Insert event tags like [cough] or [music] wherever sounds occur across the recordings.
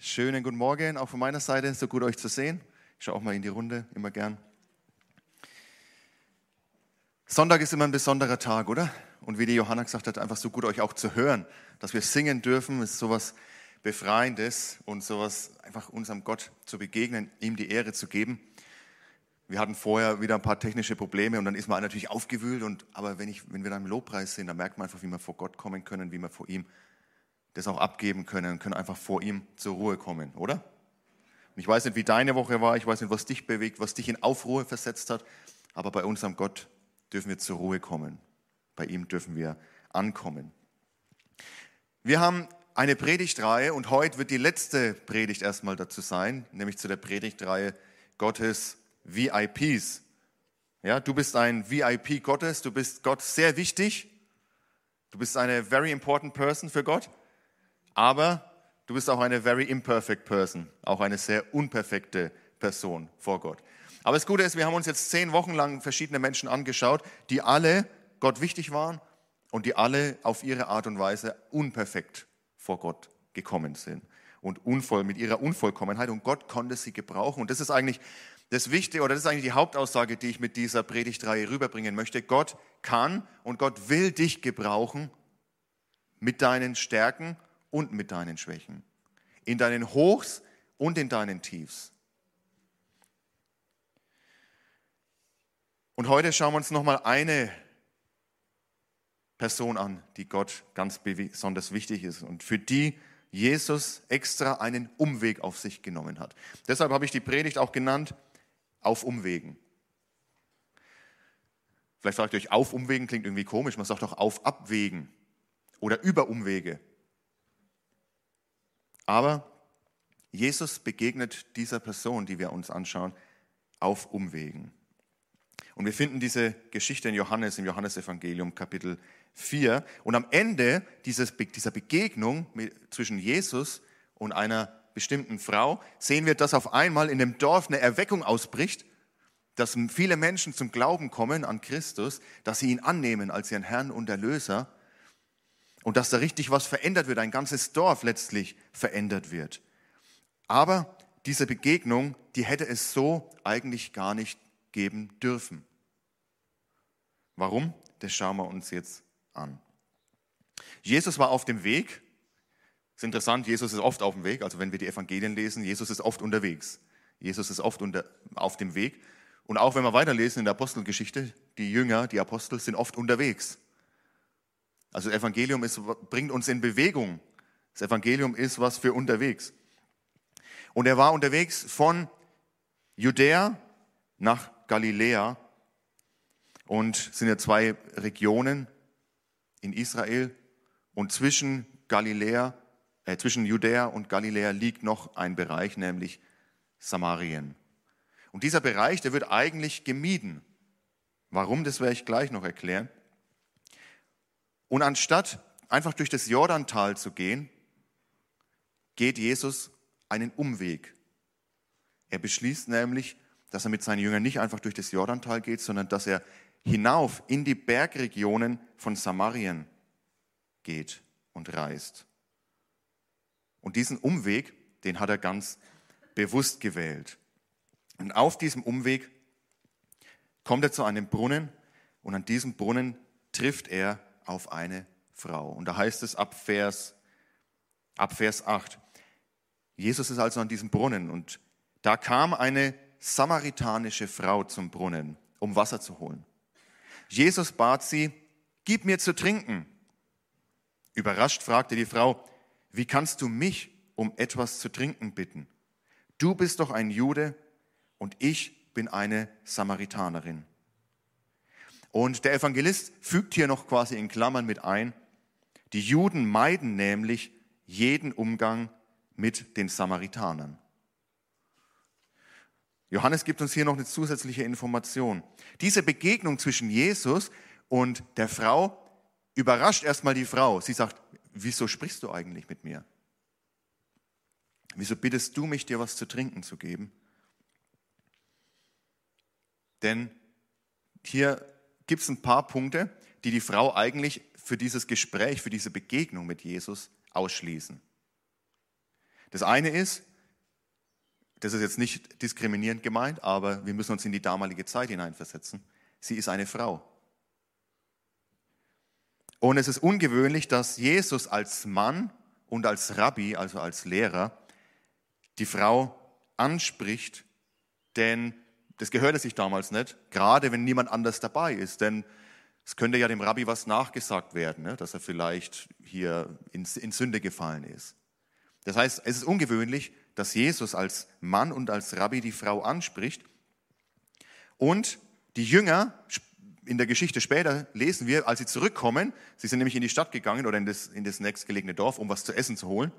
Schönen guten Morgen, auch von meiner Seite. So gut euch zu sehen. Ich schaue auch mal in die Runde, immer gern. Sonntag ist immer ein besonderer Tag, oder? Und wie die Johanna gesagt hat, einfach so gut euch auch zu hören, dass wir singen dürfen, ist sowas Befreiendes und sowas einfach unserem Gott zu begegnen, ihm die Ehre zu geben. Wir hatten vorher wieder ein paar technische Probleme und dann ist man natürlich aufgewühlt. Und, aber wenn, ich, wenn wir dann im Lobpreis sind, dann merkt man einfach, wie wir vor Gott kommen können, wie wir vor ihm das auch abgeben können und können einfach vor ihm zur Ruhe kommen, oder? Und ich weiß nicht, wie deine Woche war, ich weiß nicht, was dich bewegt, was dich in Aufruhr versetzt hat, aber bei unserem Gott dürfen wir zur Ruhe kommen. Bei ihm dürfen wir ankommen. Wir haben eine Predigtreihe und heute wird die letzte Predigt erstmal dazu sein, nämlich zu der Predigtreihe Gottes VIPs. Ja, du bist ein VIP Gottes, du bist Gott sehr wichtig. Du bist eine very important person für Gott aber du bist auch eine very imperfect person, auch eine sehr unperfekte Person vor Gott. Aber das Gute ist, wir haben uns jetzt zehn Wochen lang verschiedene Menschen angeschaut, die alle Gott wichtig waren und die alle auf ihre Art und Weise unperfekt vor Gott gekommen sind und unvoll mit ihrer Unvollkommenheit und Gott konnte sie gebrauchen und das ist eigentlich das Wichtige oder das ist eigentlich die Hauptaussage, die ich mit dieser Predigtreihe rüberbringen möchte. Gott kann und Gott will dich gebrauchen mit deinen Stärken und mit deinen Schwächen, in deinen Hochs und in deinen Tiefs. Und heute schauen wir uns nochmal eine Person an, die Gott ganz besonders wichtig ist und für die Jesus extra einen Umweg auf sich genommen hat. Deshalb habe ich die Predigt auch genannt, auf Umwegen. Vielleicht fragt ihr euch, auf Umwegen klingt irgendwie komisch, man sagt doch auf Abwegen oder über Umwege. Aber Jesus begegnet dieser Person, die wir uns anschauen, auf Umwegen. Und wir finden diese Geschichte in Johannes, im Johannesevangelium Kapitel 4. Und am Ende dieses, dieser Begegnung zwischen Jesus und einer bestimmten Frau sehen wir, dass auf einmal in dem Dorf eine Erweckung ausbricht, dass viele Menschen zum Glauben kommen an Christus, dass sie ihn annehmen als ihren Herrn und Erlöser und dass da richtig was verändert wird, ein ganzes Dorf letztlich verändert wird. Aber diese Begegnung, die hätte es so eigentlich gar nicht geben dürfen. Warum? Das schauen wir uns jetzt an. Jesus war auf dem Weg. Das ist interessant, Jesus ist oft auf dem Weg. Also wenn wir die Evangelien lesen, Jesus ist oft unterwegs. Jesus ist oft unter, auf dem Weg. Und auch wenn wir weiterlesen in der Apostelgeschichte, die Jünger, die Apostel sind oft unterwegs. Also das Evangelium ist, bringt uns in Bewegung. Das Evangelium ist was für unterwegs. Und er war unterwegs von Judäa nach Galiläa. Und sind ja zwei Regionen in Israel. Und zwischen Galiläa, äh, zwischen Judäa und Galiläa liegt noch ein Bereich, nämlich Samarien. Und dieser Bereich, der wird eigentlich gemieden. Warum, das werde ich gleich noch erklären. Und anstatt einfach durch das Jordantal zu gehen, geht Jesus einen Umweg. Er beschließt nämlich, dass er mit seinen Jüngern nicht einfach durch das Jordantal geht, sondern dass er hinauf in die Bergregionen von Samarien geht und reist. Und diesen Umweg, den hat er ganz bewusst gewählt. Und auf diesem Umweg kommt er zu einem Brunnen und an diesem Brunnen trifft er auf eine Frau. Und da heißt es ab Vers, ab Vers 8, Jesus ist also an diesem Brunnen und da kam eine samaritanische Frau zum Brunnen, um Wasser zu holen. Jesus bat sie, gib mir zu trinken. Überrascht fragte die Frau, wie kannst du mich um etwas zu trinken bitten? Du bist doch ein Jude und ich bin eine Samaritanerin. Und der Evangelist fügt hier noch quasi in Klammern mit ein, die Juden meiden nämlich jeden Umgang mit den Samaritanern. Johannes gibt uns hier noch eine zusätzliche Information. Diese Begegnung zwischen Jesus und der Frau überrascht erstmal die Frau. Sie sagt, wieso sprichst du eigentlich mit mir? Wieso bittest du mich, dir was zu trinken zu geben? Denn hier gibt es ein paar Punkte, die die Frau eigentlich für dieses Gespräch, für diese Begegnung mit Jesus ausschließen. Das eine ist, das ist jetzt nicht diskriminierend gemeint, aber wir müssen uns in die damalige Zeit hineinversetzen. Sie ist eine Frau. Und es ist ungewöhnlich, dass Jesus als Mann und als Rabbi, also als Lehrer, die Frau anspricht, denn das gehörte sich damals nicht, gerade wenn niemand anders dabei ist, denn es könnte ja dem Rabbi was nachgesagt werden, ne, dass er vielleicht hier in, in Sünde gefallen ist. Das heißt, es ist ungewöhnlich, dass Jesus als Mann und als Rabbi die Frau anspricht und die Jünger in der Geschichte später lesen wir, als sie zurückkommen, sie sind nämlich in die Stadt gegangen oder in das, in das nächstgelegene Dorf, um was zu essen zu holen.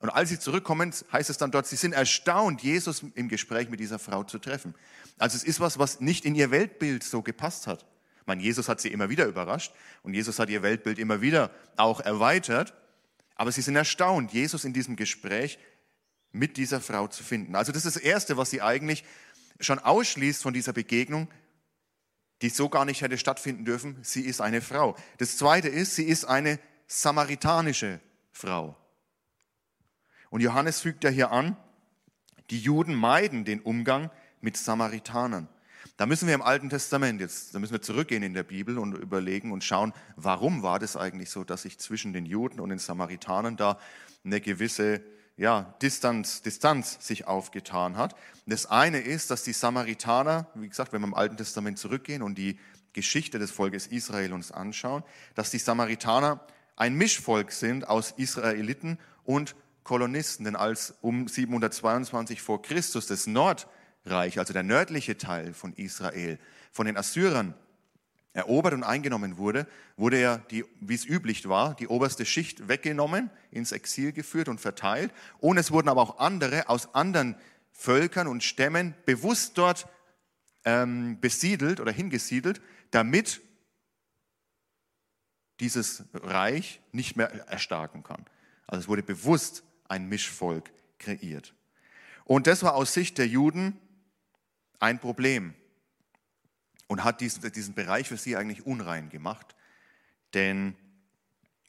Und als sie zurückkommen, heißt es dann dort, sie sind erstaunt, Jesus im Gespräch mit dieser Frau zu treffen. Also es ist was, was nicht in ihr Weltbild so gepasst hat. Ich meine, Jesus hat sie immer wieder überrascht und Jesus hat ihr Weltbild immer wieder auch erweitert. Aber sie sind erstaunt, Jesus in diesem Gespräch mit dieser Frau zu finden. Also das ist das Erste, was sie eigentlich schon ausschließt von dieser Begegnung, die so gar nicht hätte stattfinden dürfen. Sie ist eine Frau. Das Zweite ist, sie ist eine samaritanische Frau. Und Johannes fügt ja hier an, die Juden meiden den Umgang mit Samaritanern. Da müssen wir im Alten Testament jetzt, da müssen wir zurückgehen in der Bibel und überlegen und schauen, warum war das eigentlich so, dass sich zwischen den Juden und den Samaritanern da eine gewisse ja, Distanz, Distanz sich aufgetan hat. Das eine ist, dass die Samaritaner, wie gesagt, wenn wir im Alten Testament zurückgehen und die Geschichte des Volkes Israel uns anschauen, dass die Samaritaner ein Mischvolk sind aus Israeliten und Kolonisten. Denn als um 722 vor Christus das Nordreich, also der nördliche Teil von Israel, von den Assyrern erobert und eingenommen wurde, wurde er, die, wie es üblich war, die oberste Schicht weggenommen, ins Exil geführt und verteilt. Und es wurden aber auch andere aus anderen Völkern und Stämmen bewusst dort ähm, besiedelt oder hingesiedelt, damit dieses Reich nicht mehr erstarken kann. Also es wurde bewusst ein Mischvolk kreiert. Und das war aus Sicht der Juden ein Problem und hat diesen, diesen Bereich für sie eigentlich unrein gemacht. Denn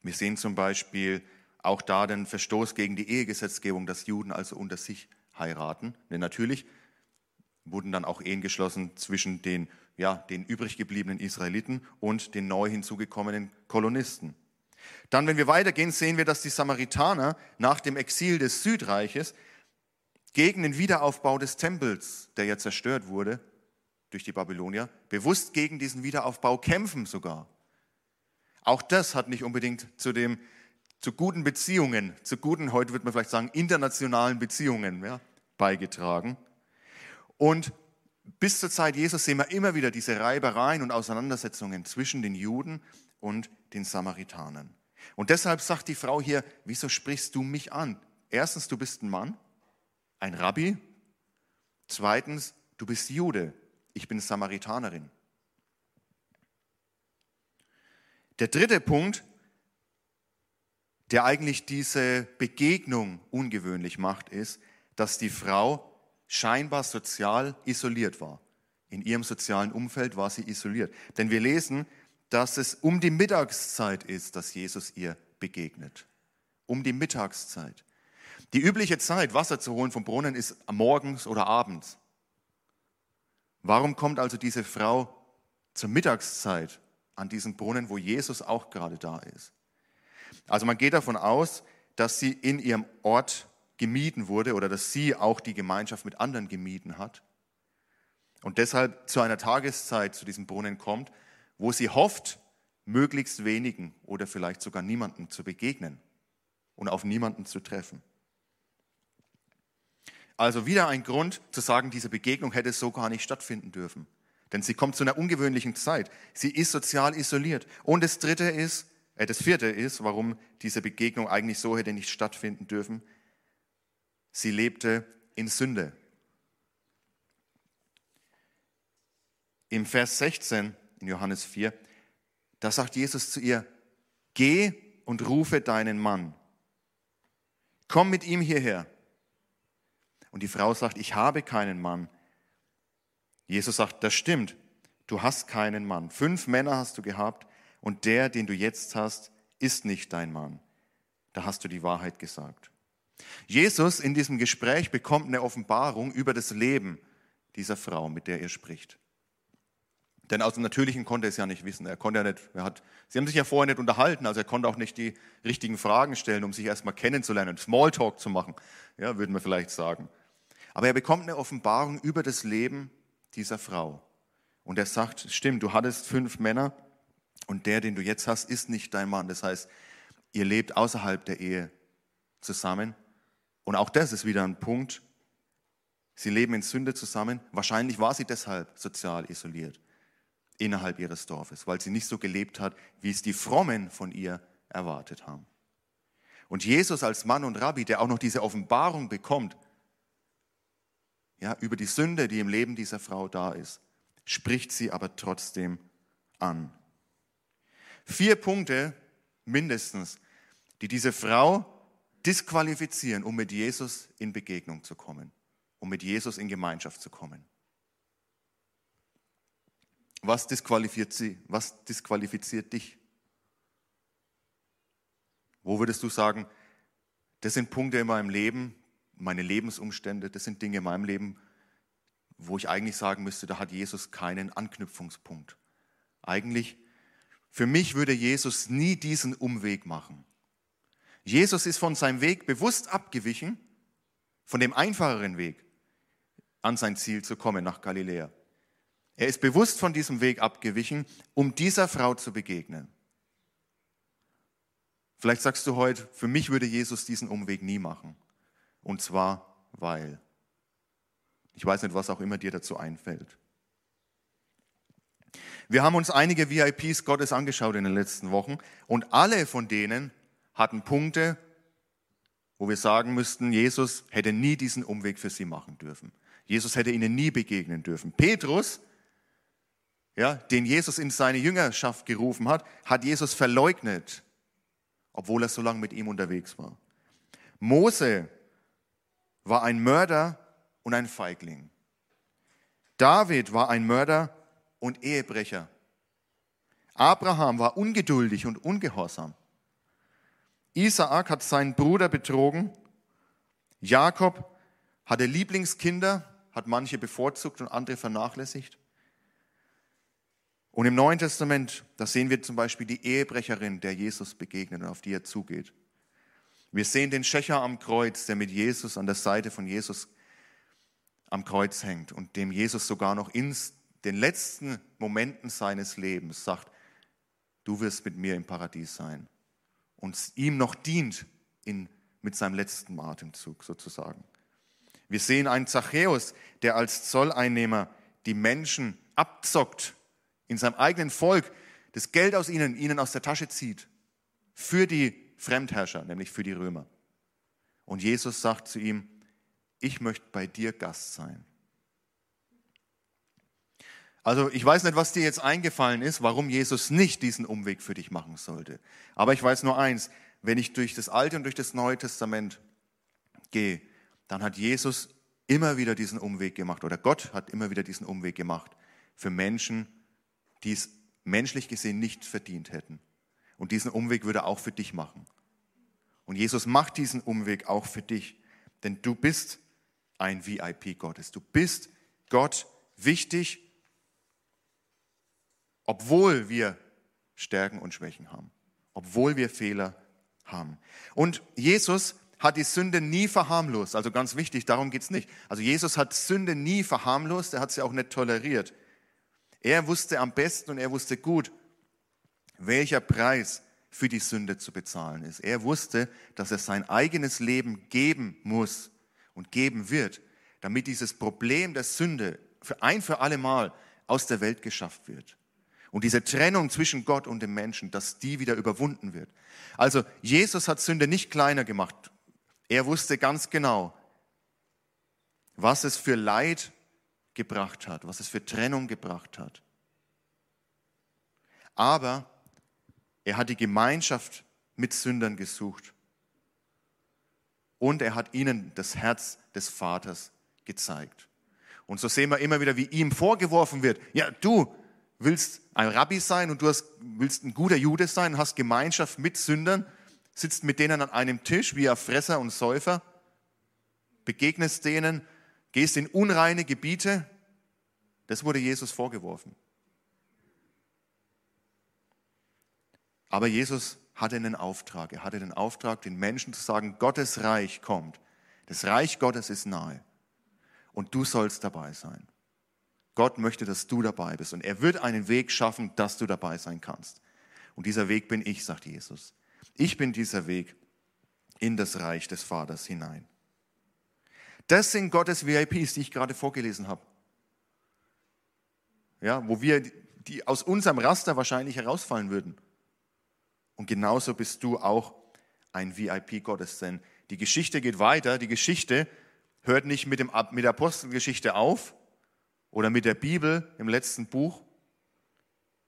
wir sehen zum Beispiel auch da den Verstoß gegen die Ehegesetzgebung, dass Juden also unter sich heiraten. Denn natürlich wurden dann auch Ehen geschlossen zwischen den, ja, den übrig gebliebenen Israeliten und den neu hinzugekommenen Kolonisten. Dann, wenn wir weitergehen, sehen wir, dass die Samaritaner nach dem Exil des Südreiches gegen den Wiederaufbau des Tempels, der ja zerstört wurde, durch die Babylonier, bewusst gegen diesen Wiederaufbau kämpfen sogar. Auch das hat nicht unbedingt zu, dem, zu guten Beziehungen, zu guten, heute würde man vielleicht sagen, internationalen Beziehungen ja, beigetragen. Und bis zur Zeit Jesus sehen wir immer wieder diese Reibereien und Auseinandersetzungen zwischen den Juden und den Samaritanern. Und deshalb sagt die Frau hier, wieso sprichst du mich an? Erstens, du bist ein Mann, ein Rabbi. Zweitens, du bist Jude ich bin Samaritanerin. Der dritte Punkt, der eigentlich diese Begegnung ungewöhnlich macht, ist, dass die Frau scheinbar sozial isoliert war. In ihrem sozialen Umfeld war sie isoliert. Denn wir lesen, dass es um die Mittagszeit ist, dass Jesus ihr begegnet. Um die Mittagszeit. Die übliche Zeit, Wasser zu holen vom Brunnen, ist morgens oder abends. Warum kommt also diese Frau zur Mittagszeit an diesen Brunnen, wo Jesus auch gerade da ist? Also man geht davon aus, dass sie in ihrem Ort gemieden wurde oder dass sie auch die Gemeinschaft mit anderen gemieden hat und deshalb zu einer Tageszeit zu diesem Brunnen kommt, wo sie hofft, möglichst wenigen oder vielleicht sogar niemanden zu begegnen und auf niemanden zu treffen. Also wieder ein Grund zu sagen, diese Begegnung hätte so gar nicht stattfinden dürfen. Denn sie kommt zu einer ungewöhnlichen Zeit. Sie ist sozial isoliert. Und das dritte ist, äh, das vierte ist, warum diese Begegnung eigentlich so hätte nicht stattfinden dürfen. Sie lebte in Sünde. Im Vers 16 in Johannes 4, da sagt Jesus zu ihr, geh und rufe deinen Mann. Komm mit ihm hierher. Und die Frau sagt, ich habe keinen Mann. Jesus sagt, das stimmt, du hast keinen Mann. Fünf Männer hast du gehabt und der, den du jetzt hast, ist nicht dein Mann. Da hast du die Wahrheit gesagt. Jesus in diesem Gespräch bekommt eine Offenbarung über das Leben dieser Frau, mit der er spricht. Denn aus dem Natürlichen konnte er es ja nicht wissen. Er konnte ja nicht, er hat, sie haben sich ja vorher nicht unterhalten, also er konnte auch nicht die richtigen Fragen stellen, um sich erstmal kennenzulernen, Smalltalk zu machen, ja, würden wir vielleicht sagen. Aber er bekommt eine Offenbarung über das Leben dieser Frau. Und er sagt, stimmt, du hattest fünf Männer und der, den du jetzt hast, ist nicht dein Mann. Das heißt, ihr lebt außerhalb der Ehe zusammen. Und auch das ist wieder ein Punkt. Sie leben in Sünde zusammen. Wahrscheinlich war sie deshalb sozial isoliert innerhalb ihres Dorfes, weil sie nicht so gelebt hat, wie es die Frommen von ihr erwartet haben. Und Jesus als Mann und Rabbi, der auch noch diese Offenbarung bekommt, ja, über die Sünde, die im Leben dieser Frau da ist, spricht sie aber trotzdem an. Vier Punkte mindestens, die diese Frau disqualifizieren, um mit Jesus in Begegnung zu kommen, um mit Jesus in Gemeinschaft zu kommen. Was disqualifiziert sie? Was disqualifiziert dich? Wo würdest du sagen, das sind Punkte in meinem Leben, meine Lebensumstände, das sind Dinge in meinem Leben, wo ich eigentlich sagen müsste, da hat Jesus keinen Anknüpfungspunkt. Eigentlich, für mich würde Jesus nie diesen Umweg machen. Jesus ist von seinem Weg bewusst abgewichen, von dem einfacheren Weg an sein Ziel zu kommen nach Galiläa. Er ist bewusst von diesem Weg abgewichen, um dieser Frau zu begegnen. Vielleicht sagst du heute, für mich würde Jesus diesen Umweg nie machen. Und zwar, weil. Ich weiß nicht, was auch immer dir dazu einfällt. Wir haben uns einige VIPs Gottes angeschaut in den letzten Wochen und alle von denen hatten Punkte, wo wir sagen müssten, Jesus hätte nie diesen Umweg für sie machen dürfen. Jesus hätte ihnen nie begegnen dürfen. Petrus ja, den Jesus in seine Jüngerschaft gerufen hat, hat Jesus verleugnet, obwohl er so lange mit ihm unterwegs war. Mose war ein Mörder und ein Feigling. David war ein Mörder und Ehebrecher. Abraham war ungeduldig und ungehorsam. Isaak hat seinen Bruder betrogen. Jakob hatte Lieblingskinder, hat manche bevorzugt und andere vernachlässigt. Und im Neuen Testament, da sehen wir zum Beispiel die Ehebrecherin, der Jesus begegnet und auf die er zugeht. Wir sehen den Schächer am Kreuz, der mit Jesus an der Seite von Jesus am Kreuz hängt und dem Jesus sogar noch in den letzten Momenten seines Lebens sagt, du wirst mit mir im Paradies sein. Und ihm noch dient in, mit seinem letzten Atemzug sozusagen. Wir sehen einen Zachäus, der als Zolleinnehmer die Menschen abzockt in seinem eigenen Volk das Geld aus ihnen, ihnen aus der Tasche zieht. Für die Fremdherrscher, nämlich für die Römer. Und Jesus sagt zu ihm, ich möchte bei dir Gast sein. Also ich weiß nicht, was dir jetzt eingefallen ist, warum Jesus nicht diesen Umweg für dich machen sollte. Aber ich weiß nur eins, wenn ich durch das Alte und durch das Neue Testament gehe, dann hat Jesus immer wieder diesen Umweg gemacht oder Gott hat immer wieder diesen Umweg gemacht für Menschen, die es menschlich gesehen nicht verdient hätten. Und diesen Umweg würde er auch für dich machen. Und Jesus macht diesen Umweg auch für dich, denn du bist ein VIP Gottes. Du bist Gott wichtig, obwohl wir Stärken und Schwächen haben, obwohl wir Fehler haben. Und Jesus hat die Sünde nie verharmlost. Also ganz wichtig, darum geht es nicht. Also Jesus hat Sünde nie verharmlost, er hat sie auch nicht toleriert. Er wusste am besten und er wusste gut, welcher Preis für die Sünde zu bezahlen ist. Er wusste, dass er sein eigenes Leben geben muss und geben wird, damit dieses Problem der Sünde für ein für alle Mal aus der Welt geschafft wird. Und diese Trennung zwischen Gott und dem Menschen, dass die wieder überwunden wird. Also Jesus hat Sünde nicht kleiner gemacht. Er wusste ganz genau, was es für Leid gebracht hat, was es für Trennung gebracht hat. Aber er hat die Gemeinschaft mit Sündern gesucht. Und er hat ihnen das Herz des Vaters gezeigt. Und so sehen wir immer wieder, wie ihm vorgeworfen wird, ja, du willst ein Rabbi sein und du hast, willst ein guter Jude sein, hast Gemeinschaft mit Sündern, sitzt mit denen an einem Tisch wie ein Fresser und Säufer. begegnest denen, gehst in unreine Gebiete. Das wurde Jesus vorgeworfen. Aber Jesus hatte einen Auftrag. Er hatte den Auftrag, den Menschen zu sagen, Gottes Reich kommt. Das Reich Gottes ist nahe. Und du sollst dabei sein. Gott möchte, dass du dabei bist. Und er wird einen Weg schaffen, dass du dabei sein kannst. Und dieser Weg bin ich, sagt Jesus. Ich bin dieser Weg in das Reich des Vaters hinein. Das sind Gottes VIPs, die ich gerade vorgelesen habe. Ja, wo wir, die aus unserem Raster wahrscheinlich herausfallen würden. Und genauso bist du auch ein VIP Gottes, denn die Geschichte geht weiter. Die Geschichte hört nicht mit, dem, mit der Apostelgeschichte auf oder mit der Bibel im letzten Buch,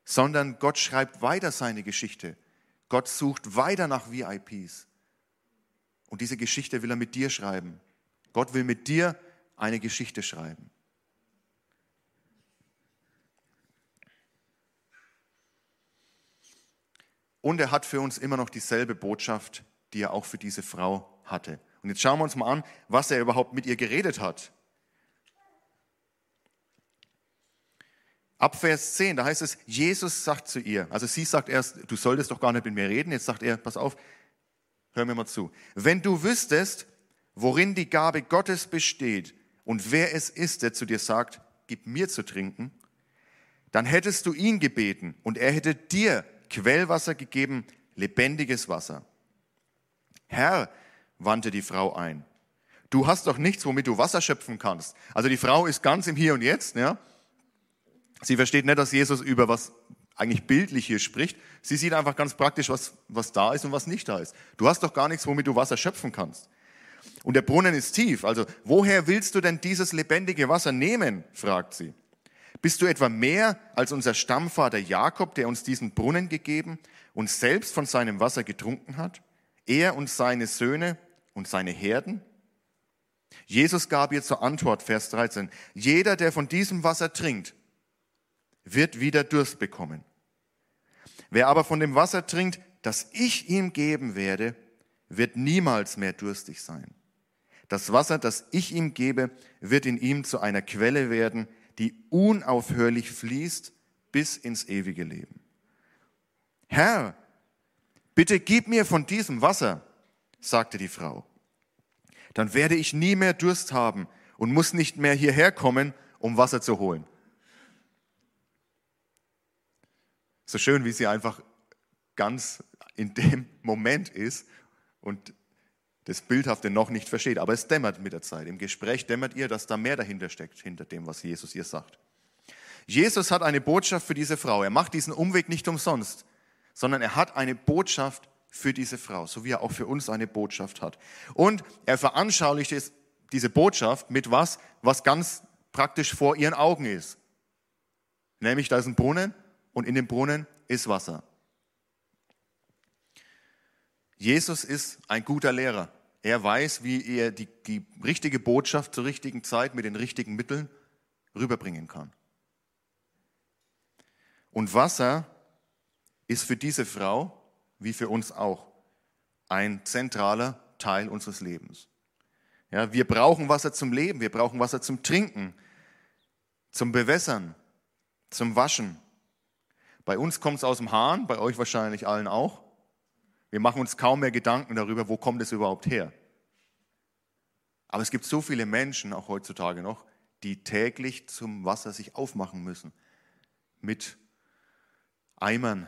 sondern Gott schreibt weiter seine Geschichte. Gott sucht weiter nach VIPs. Und diese Geschichte will er mit dir schreiben. Gott will mit dir eine Geschichte schreiben. Und er hat für uns immer noch dieselbe Botschaft, die er auch für diese Frau hatte. Und jetzt schauen wir uns mal an, was er überhaupt mit ihr geredet hat. Ab Vers 10, da heißt es, Jesus sagt zu ihr, also sie sagt erst, du solltest doch gar nicht mit mir reden, jetzt sagt er, pass auf, hör mir mal zu. Wenn du wüsstest, worin die Gabe Gottes besteht und wer es ist, der zu dir sagt, gib mir zu trinken, dann hättest du ihn gebeten und er hätte dir Quellwasser gegeben, lebendiges Wasser. Herr, wandte die Frau ein, du hast doch nichts, womit du Wasser schöpfen kannst. Also die Frau ist ganz im Hier und Jetzt. Ja? Sie versteht nicht, dass Jesus über was eigentlich bildlich hier spricht. Sie sieht einfach ganz praktisch, was, was da ist und was nicht da ist. Du hast doch gar nichts, womit du Wasser schöpfen kannst. Und der Brunnen ist tief. Also woher willst du denn dieses lebendige Wasser nehmen? fragt sie. Bist du etwa mehr als unser Stammvater Jakob, der uns diesen Brunnen gegeben und selbst von seinem Wasser getrunken hat? Er und seine Söhne und seine Herden? Jesus gab ihr zur Antwort, Vers 13, jeder, der von diesem Wasser trinkt, wird wieder Durst bekommen. Wer aber von dem Wasser trinkt, das ich ihm geben werde, wird niemals mehr durstig sein. Das Wasser, das ich ihm gebe, wird in ihm zu einer Quelle werden, die unaufhörlich fließt bis ins ewige Leben. Herr, bitte gib mir von diesem Wasser, sagte die Frau. Dann werde ich nie mehr Durst haben und muss nicht mehr hierher kommen, um Wasser zu holen. So schön, wie sie einfach ganz in dem Moment ist und das Bildhafte noch nicht versteht. Aber es dämmert mit der Zeit. Im Gespräch dämmert ihr, dass da mehr dahinter steckt, hinter dem, was Jesus ihr sagt. Jesus hat eine Botschaft für diese Frau. Er macht diesen Umweg nicht umsonst, sondern er hat eine Botschaft für diese Frau, so wie er auch für uns eine Botschaft hat. Und er veranschaulicht diese Botschaft mit was, was ganz praktisch vor ihren Augen ist. Nämlich, da ist ein Brunnen und in dem Brunnen ist Wasser. Jesus ist ein guter Lehrer. Er weiß, wie er die, die richtige Botschaft zur richtigen Zeit mit den richtigen Mitteln rüberbringen kann. Und Wasser ist für diese Frau, wie für uns auch, ein zentraler Teil unseres Lebens. Ja, wir brauchen Wasser zum Leben, wir brauchen Wasser zum Trinken, zum Bewässern, zum Waschen. Bei uns kommt es aus dem Hahn, bei euch wahrscheinlich allen auch. Wir machen uns kaum mehr Gedanken darüber, wo kommt es überhaupt her. Aber es gibt so viele Menschen, auch heutzutage noch, die täglich zum Wasser sich aufmachen müssen. Mit Eimern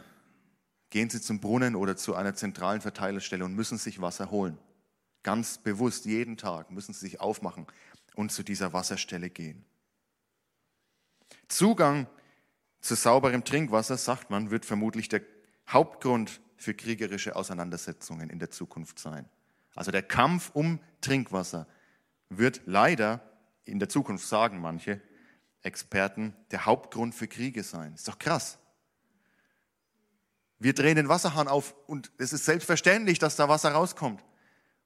gehen sie zum Brunnen oder zu einer zentralen Verteilerstelle und müssen sich Wasser holen. Ganz bewusst, jeden Tag müssen sie sich aufmachen und zu dieser Wasserstelle gehen. Zugang zu sauberem Trinkwasser, sagt man, wird vermutlich der Hauptgrund für kriegerische Auseinandersetzungen in der Zukunft sein. Also der Kampf um Trinkwasser wird leider in der Zukunft, sagen manche Experten, der Hauptgrund für Kriege sein. Ist doch krass. Wir drehen den Wasserhahn auf und es ist selbstverständlich, dass da Wasser rauskommt.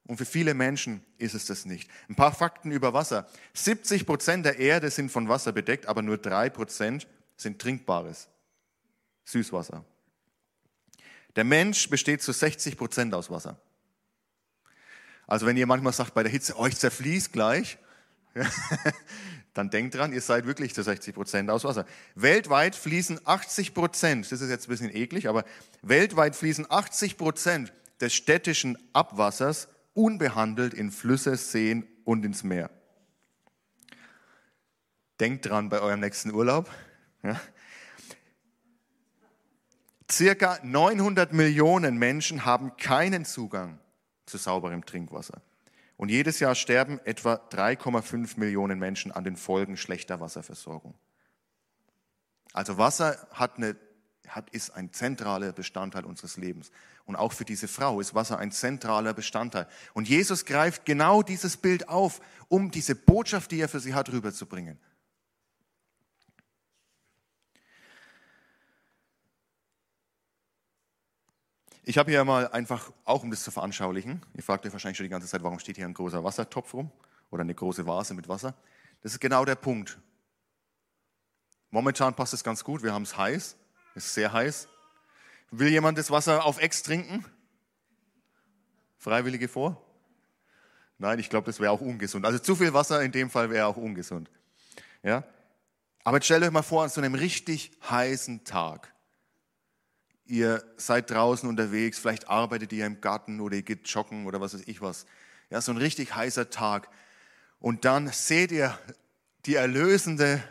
Und für viele Menschen ist es das nicht. Ein paar Fakten über Wasser. 70 Prozent der Erde sind von Wasser bedeckt, aber nur drei Prozent sind trinkbares Süßwasser. Der Mensch besteht zu 60 Prozent aus Wasser. Also wenn ihr manchmal sagt bei der Hitze, euch zerfließt gleich, [laughs] dann denkt dran, ihr seid wirklich zu 60 Prozent aus Wasser. Weltweit fließen 80 Prozent, das ist jetzt ein bisschen eklig, aber weltweit fließen 80 Prozent des städtischen Abwassers unbehandelt in Flüsse, Seen und ins Meer. Denkt dran bei eurem nächsten Urlaub. Ja. Circa 900 Millionen Menschen haben keinen Zugang zu sauberem Trinkwasser. Und jedes Jahr sterben etwa 3,5 Millionen Menschen an den Folgen schlechter Wasserversorgung. Also Wasser hat eine, hat, ist ein zentraler Bestandteil unseres Lebens. Und auch für diese Frau ist Wasser ein zentraler Bestandteil. Und Jesus greift genau dieses Bild auf, um diese Botschaft, die er für sie hat, rüberzubringen. Ich habe hier mal einfach, auch um das zu veranschaulichen, ihr fragt euch wahrscheinlich schon die ganze Zeit, warum steht hier ein großer Wassertopf rum oder eine große Vase mit Wasser. Das ist genau der Punkt. Momentan passt es ganz gut, wir haben es heiß, es ist sehr heiß. Will jemand das Wasser auf Ex trinken? Freiwillige vor? Nein, ich glaube, das wäre auch ungesund. Also zu viel Wasser in dem Fall wäre auch ungesund. Ja? Aber jetzt stellt euch mal vor, an so einem richtig heißen Tag ihr seid draußen unterwegs, vielleicht arbeitet ihr im Garten oder ihr geht joggen oder was weiß ich was. Ja, so ein richtig heißer Tag. Und dann seht ihr die erlösende,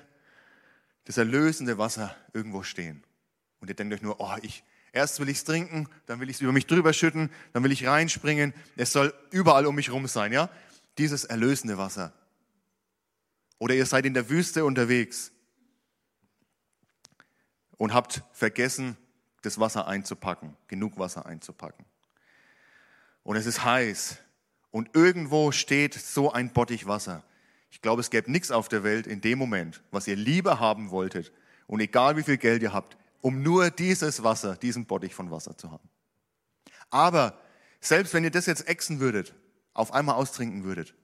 das erlösende Wasser irgendwo stehen. Und ihr denkt euch nur, oh, ich, erst will ich es trinken, dann will ich es über mich drüber schütten, dann will ich reinspringen. Es soll überall um mich rum sein, ja? Dieses erlösende Wasser. Oder ihr seid in der Wüste unterwegs und habt vergessen, das Wasser einzupacken, genug Wasser einzupacken. Und es ist heiß und irgendwo steht so ein Bottich Wasser. Ich glaube, es gäbe nichts auf der Welt in dem Moment, was ihr lieber haben wolltet und egal wie viel Geld ihr habt, um nur dieses Wasser, diesen Bottich von Wasser zu haben. Aber selbst wenn ihr das jetzt exen würdet, auf einmal austrinken würdet,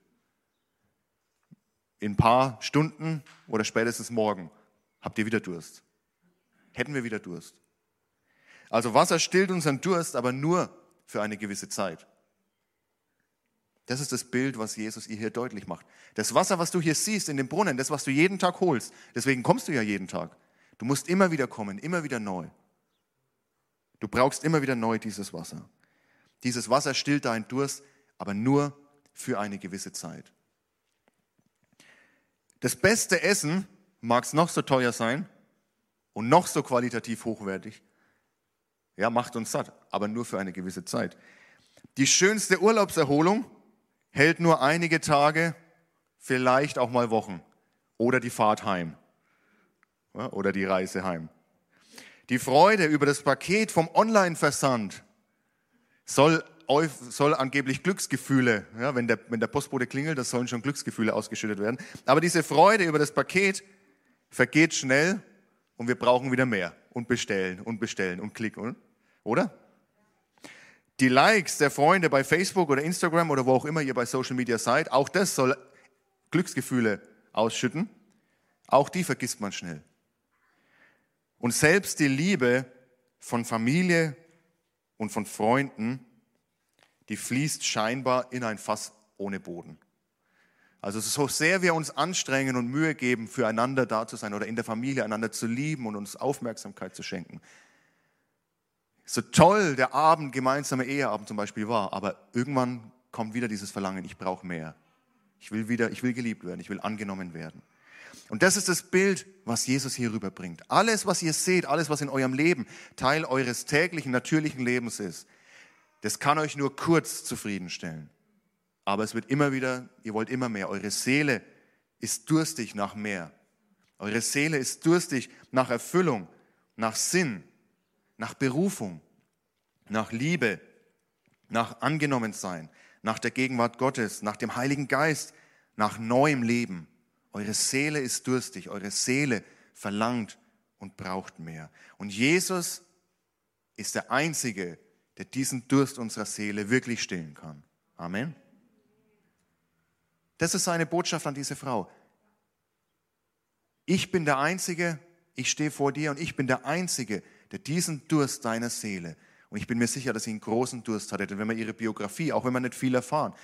in ein paar Stunden oder spätestens morgen habt ihr wieder Durst. Hätten wir wieder Durst. Also Wasser stillt unseren Durst, aber nur für eine gewisse Zeit. Das ist das Bild, was Jesus ihr hier deutlich macht. Das Wasser, was du hier siehst in dem Brunnen, das, was du jeden Tag holst, deswegen kommst du ja jeden Tag. Du musst immer wieder kommen, immer wieder neu. Du brauchst immer wieder neu dieses Wasser. Dieses Wasser stillt deinen Durst, aber nur für eine gewisse Zeit. Das beste Essen mag es noch so teuer sein und noch so qualitativ hochwertig, ja, macht uns satt, aber nur für eine gewisse Zeit. Die schönste Urlaubserholung hält nur einige Tage, vielleicht auch mal Wochen oder die Fahrt heim oder die Reise heim. Die Freude über das Paket vom Online-Versand soll, soll angeblich Glücksgefühle, ja, wenn, der, wenn der Postbote klingelt, das sollen schon Glücksgefühle ausgeschüttet werden. Aber diese Freude über das Paket vergeht schnell und wir brauchen wieder mehr und bestellen und bestellen und klicken, oder? Die Likes der Freunde bei Facebook oder Instagram oder wo auch immer ihr bei Social Media seid, auch das soll Glücksgefühle ausschütten. Auch die vergisst man schnell. Und selbst die Liebe von Familie und von Freunden, die fließt scheinbar in ein Fass ohne Boden. Also so sehr wir uns anstrengen und Mühe geben, füreinander da zu sein oder in der Familie einander zu lieben und uns Aufmerksamkeit zu schenken. So toll der Abend, gemeinsame Eheabend zum Beispiel war, aber irgendwann kommt wieder dieses Verlangen, ich brauche mehr. Ich will wieder, ich will geliebt werden, ich will angenommen werden. Und das ist das Bild, was Jesus hier rüberbringt. Alles, was ihr seht, alles, was in eurem Leben Teil eures täglichen, natürlichen Lebens ist, das kann euch nur kurz zufriedenstellen. Aber es wird immer wieder, ihr wollt immer mehr. Eure Seele ist durstig nach mehr. Eure Seele ist durstig nach Erfüllung, nach Sinn, nach Berufung, nach Liebe, nach Angenommensein, nach der Gegenwart Gottes, nach dem Heiligen Geist, nach neuem Leben. Eure Seele ist durstig, eure Seele verlangt und braucht mehr. Und Jesus ist der Einzige, der diesen Durst unserer Seele wirklich stillen kann. Amen. Das ist seine Botschaft an diese Frau. Ich bin der Einzige, ich stehe vor dir und ich bin der Einzige, der diesen Durst deiner Seele Und ich bin mir sicher, dass sie einen großen Durst hatte, denn wenn man ihre Biografie, auch wenn man nicht viel erfahren,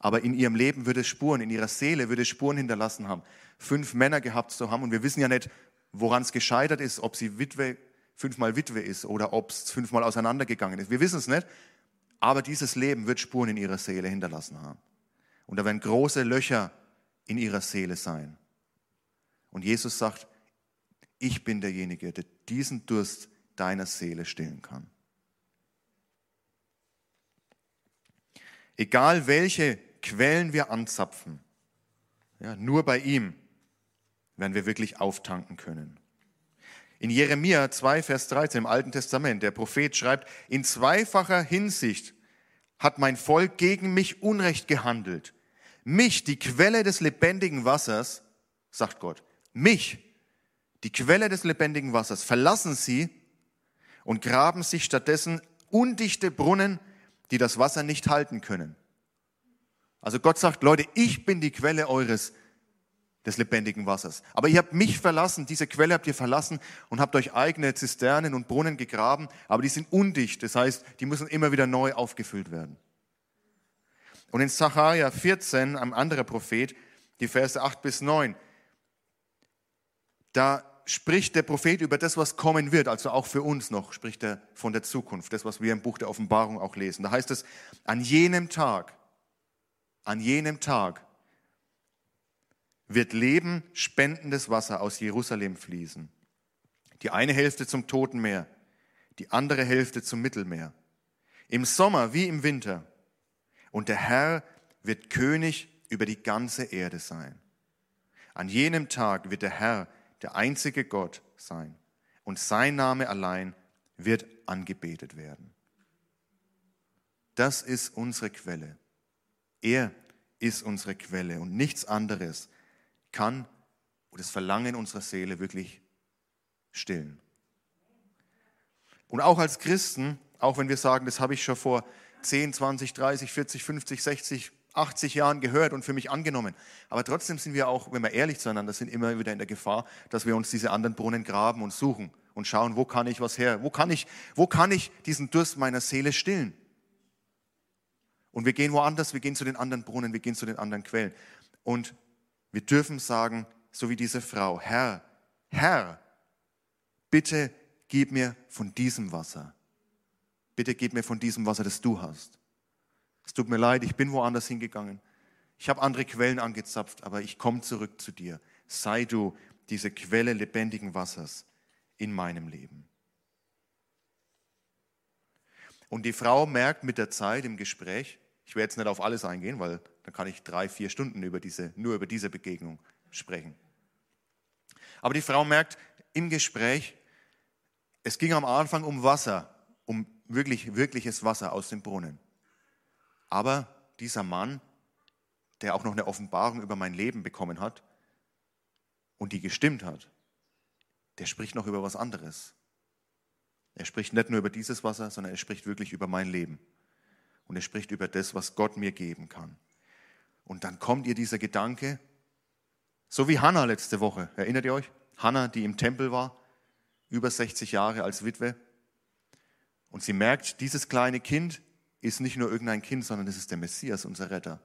aber in ihrem Leben würde es Spuren, in ihrer Seele würde es Spuren hinterlassen haben, fünf Männer gehabt zu haben. Und wir wissen ja nicht, woran es gescheitert ist, ob sie Witwe, fünfmal Witwe ist oder ob es fünfmal auseinandergegangen ist. Wir wissen es nicht, aber dieses Leben wird Spuren in ihrer Seele hinterlassen haben. Und da werden große Löcher in ihrer Seele sein. Und Jesus sagt, ich bin derjenige, der diesen Durst deiner Seele stillen kann. Egal welche Quellen wir anzapfen, ja, nur bei ihm werden wir wirklich auftanken können. In Jeremia 2, Vers 13 im Alten Testament, der Prophet schreibt, in zweifacher Hinsicht hat mein Volk gegen mich Unrecht gehandelt. Mich, die Quelle des lebendigen Wassers, sagt Gott, mich, die Quelle des lebendigen Wassers, verlassen sie und graben sich stattdessen undichte Brunnen, die das Wasser nicht halten können. Also Gott sagt, Leute, ich bin die Quelle eures des lebendigen Wassers. Aber ihr habt mich verlassen, diese Quelle habt ihr verlassen und habt euch eigene Zisternen und Brunnen gegraben, aber die sind undicht, das heißt, die müssen immer wieder neu aufgefüllt werden. Und in Sacharja 14, ein anderer Prophet, die Verse 8 bis 9, da spricht der Prophet über das, was kommen wird, also auch für uns noch, spricht er von der Zukunft, das, was wir im Buch der Offenbarung auch lesen. Da heißt es, an jenem Tag, an jenem Tag wird Leben spendendes Wasser aus Jerusalem fließen. Die eine Hälfte zum Toten Meer, die andere Hälfte zum Mittelmeer. Im Sommer wie im Winter. Und der Herr wird König über die ganze Erde sein. An jenem Tag wird der Herr der einzige Gott sein und sein Name allein wird angebetet werden. Das ist unsere Quelle. Er ist unsere Quelle und nichts anderes kann das Verlangen unserer Seele wirklich stillen. Und auch als Christen, auch wenn wir sagen, das habe ich schon vor 10, 20, 30, 40, 50, 60, 80 Jahren gehört und für mich angenommen. Aber trotzdem sind wir auch, wenn wir ehrlich zueinander sind, immer wieder in der Gefahr, dass wir uns diese anderen Brunnen graben und suchen und schauen, wo kann ich was her? Wo kann ich, wo kann ich diesen Durst meiner Seele stillen? Und wir gehen woanders, wir gehen zu den anderen Brunnen, wir gehen zu den anderen Quellen. Und wir dürfen sagen, so wie diese Frau, Herr, Herr, bitte gib mir von diesem Wasser. Bitte gib mir von diesem Wasser, das du hast. Es tut mir leid, ich bin woanders hingegangen. Ich habe andere Quellen angezapft, aber ich komme zurück zu dir. Sei du diese Quelle lebendigen Wassers in meinem Leben. Und die Frau merkt mit der Zeit im Gespräch, ich werde jetzt nicht auf alles eingehen, weil dann kann ich drei, vier Stunden über diese, nur über diese Begegnung sprechen. Aber die Frau merkt im Gespräch, es ging am Anfang um Wasser, um wirklich, wirkliches Wasser aus dem Brunnen. Aber dieser Mann, der auch noch eine Offenbarung über mein Leben bekommen hat und die gestimmt hat, der spricht noch über was anderes. Er spricht nicht nur über dieses Wasser, sondern er spricht wirklich über mein Leben. Und er spricht über das, was Gott mir geben kann. Und dann kommt ihr dieser Gedanke, so wie Hannah letzte Woche. Erinnert ihr euch? Hannah, die im Tempel war, über 60 Jahre als Witwe. Und sie merkt, dieses kleine Kind ist nicht nur irgendein Kind, sondern es ist der Messias, unser Retter.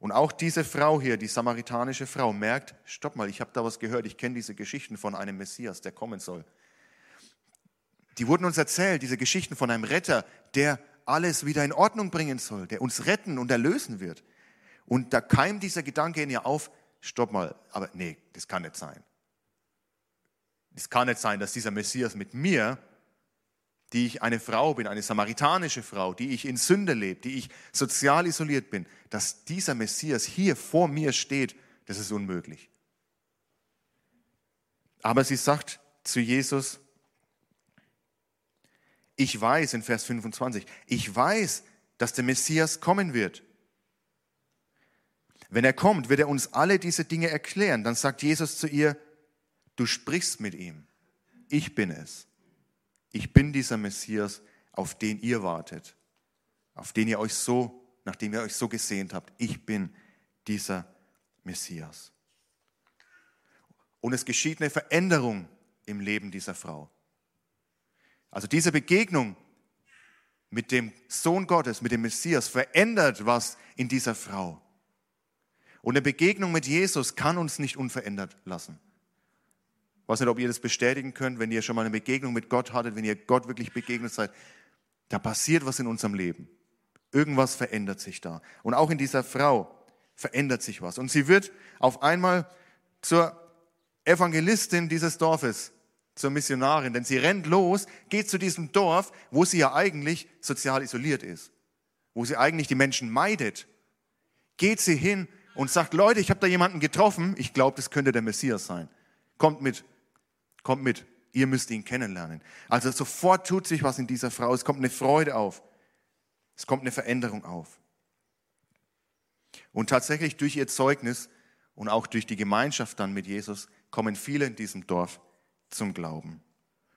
Und auch diese Frau hier, die samaritanische Frau, merkt, stopp mal, ich habe da was gehört, ich kenne diese Geschichten von einem Messias, der kommen soll. Die wurden uns erzählt, diese Geschichten von einem Retter, der alles wieder in Ordnung bringen soll, der uns retten und erlösen wird. Und da keimt dieser Gedanke in ihr auf, stopp mal, aber nee, das kann nicht sein. Es kann nicht sein, dass dieser Messias mit mir die ich eine Frau bin, eine samaritanische Frau, die ich in Sünde lebe, die ich sozial isoliert bin, dass dieser Messias hier vor mir steht, das ist unmöglich. Aber sie sagt zu Jesus, ich weiß in Vers 25, ich weiß, dass der Messias kommen wird. Wenn er kommt, wird er uns alle diese Dinge erklären. Dann sagt Jesus zu ihr, du sprichst mit ihm, ich bin es. Ich bin dieser Messias, auf den ihr wartet, auf den ihr euch so, nachdem ihr euch so gesehnt habt. Ich bin dieser Messias. Und es geschieht eine Veränderung im Leben dieser Frau. Also diese Begegnung mit dem Sohn Gottes, mit dem Messias, verändert was in dieser Frau. Und eine Begegnung mit Jesus kann uns nicht unverändert lassen. Weiß nicht, ob ihr das bestätigen könnt, wenn ihr schon mal eine Begegnung mit Gott hattet, wenn ihr Gott wirklich begegnet seid. Da passiert was in unserem Leben. Irgendwas verändert sich da. Und auch in dieser Frau verändert sich was. Und sie wird auf einmal zur Evangelistin dieses Dorfes zur Missionarin, denn sie rennt los, geht zu diesem Dorf, wo sie ja eigentlich sozial isoliert ist, wo sie eigentlich die Menschen meidet. Geht sie hin und sagt, Leute, ich habe da jemanden getroffen, ich glaube, das könnte der Messias sein. Kommt mit, kommt mit, ihr müsst ihn kennenlernen. Also sofort tut sich was in dieser Frau, es kommt eine Freude auf, es kommt eine Veränderung auf. Und tatsächlich durch ihr Zeugnis und auch durch die Gemeinschaft dann mit Jesus kommen viele in diesem Dorf zum Glauben.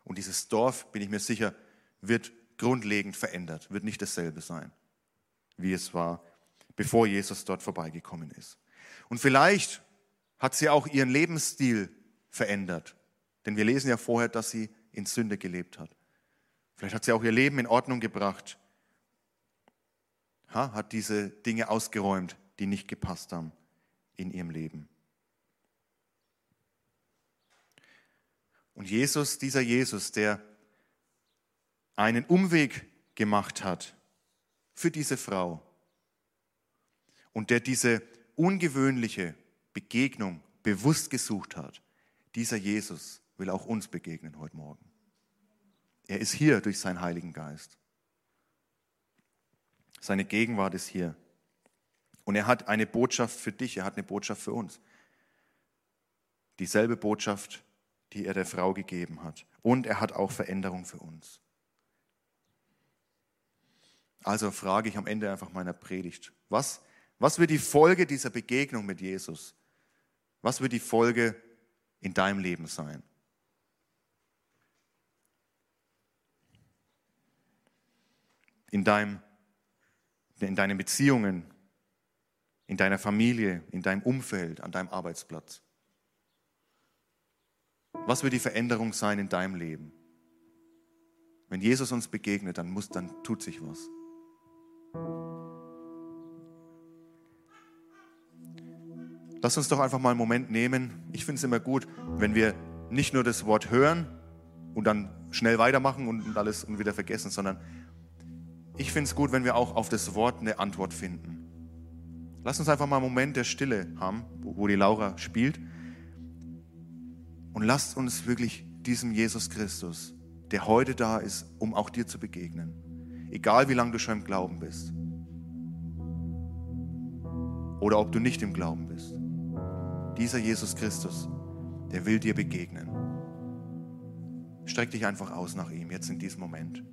Und dieses Dorf, bin ich mir sicher, wird grundlegend verändert, wird nicht dasselbe sein, wie es war, bevor Jesus dort vorbeigekommen ist. Und vielleicht hat sie auch ihren Lebensstil verändert, denn wir lesen ja vorher, dass sie in Sünde gelebt hat. Vielleicht hat sie auch ihr Leben in Ordnung gebracht, hat diese Dinge ausgeräumt, die nicht gepasst haben in ihrem Leben. Und Jesus, dieser Jesus, der einen Umweg gemacht hat für diese Frau und der diese ungewöhnliche Begegnung bewusst gesucht hat, dieser Jesus will auch uns begegnen heute Morgen. Er ist hier durch seinen Heiligen Geist. Seine Gegenwart ist hier. Und er hat eine Botschaft für dich, er hat eine Botschaft für uns. Dieselbe Botschaft, die er der Frau gegeben hat. Und er hat auch Veränderung für uns. Also frage ich am Ende einfach meiner Predigt, was, was wird die Folge dieser Begegnung mit Jesus? Was wird die Folge in deinem Leben sein? In, deinem, in deinen Beziehungen, in deiner Familie, in deinem Umfeld, an deinem Arbeitsplatz. Was wird die Veränderung sein in deinem Leben? Wenn Jesus uns begegnet, dann muss, dann tut sich was. Lass uns doch einfach mal einen Moment nehmen. Ich finde es immer gut, wenn wir nicht nur das Wort hören und dann schnell weitermachen und alles und wieder vergessen, sondern ich finde es gut, wenn wir auch auf das Wort eine Antwort finden. Lass uns einfach mal einen Moment der Stille haben, wo die Laura spielt. Und lasst uns wirklich diesem Jesus Christus, der heute da ist, um auch dir zu begegnen, egal wie lange du schon im Glauben bist oder ob du nicht im Glauben bist, dieser Jesus Christus, der will dir begegnen. Streck dich einfach aus nach ihm, jetzt in diesem Moment.